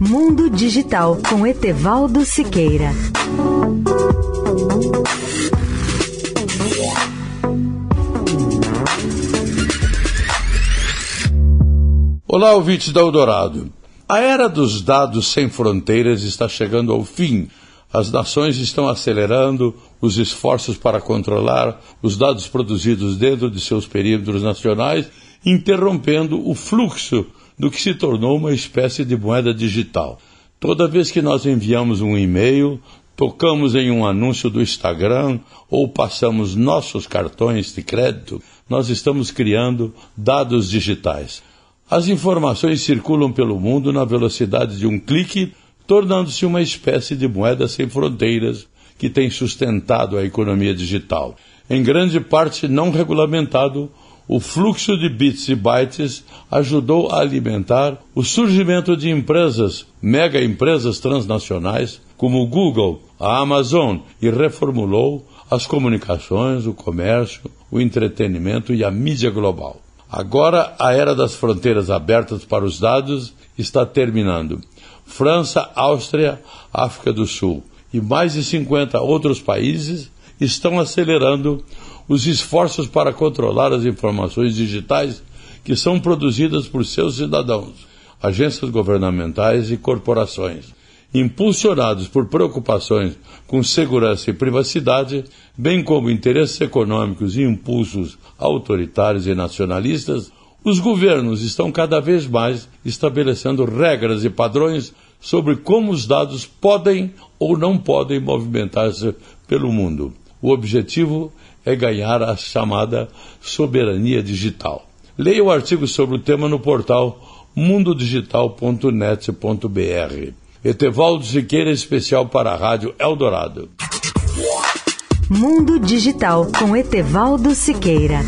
Mundo Digital com Etevaldo Siqueira. Olá, ouvintes da Eldorado. A era dos dados sem fronteiras está chegando ao fim. As nações estão acelerando os esforços para controlar os dados produzidos dentro de seus perímetros nacionais, interrompendo o fluxo do que se tornou uma espécie de moeda digital. Toda vez que nós enviamos um e-mail, tocamos em um anúncio do Instagram ou passamos nossos cartões de crédito, nós estamos criando dados digitais. As informações circulam pelo mundo na velocidade de um clique, tornando-se uma espécie de moeda sem fronteiras que tem sustentado a economia digital. Em grande parte não regulamentado, o fluxo de bits e bytes ajudou a alimentar o surgimento de empresas, mega empresas transnacionais, como Google, a Amazon, e reformulou as comunicações, o comércio, o entretenimento e a mídia global. Agora a era das fronteiras abertas para os dados está terminando. França, Áustria, África do Sul e mais de 50 outros países estão acelerando os esforços para controlar as informações digitais que são produzidas por seus cidadãos, agências governamentais e corporações. Impulsionados por preocupações com segurança e privacidade, bem como interesses econômicos e impulsos autoritários e nacionalistas, os governos estão cada vez mais estabelecendo regras e padrões sobre como os dados podem ou não podem movimentar-se pelo mundo. O objetivo é ganhar a chamada soberania digital. Leia o artigo sobre o tema no portal mundodigital.net.br. Etevaldo Siqueira, especial para a Rádio Eldorado. Mundo Digital com Etevaldo Siqueira.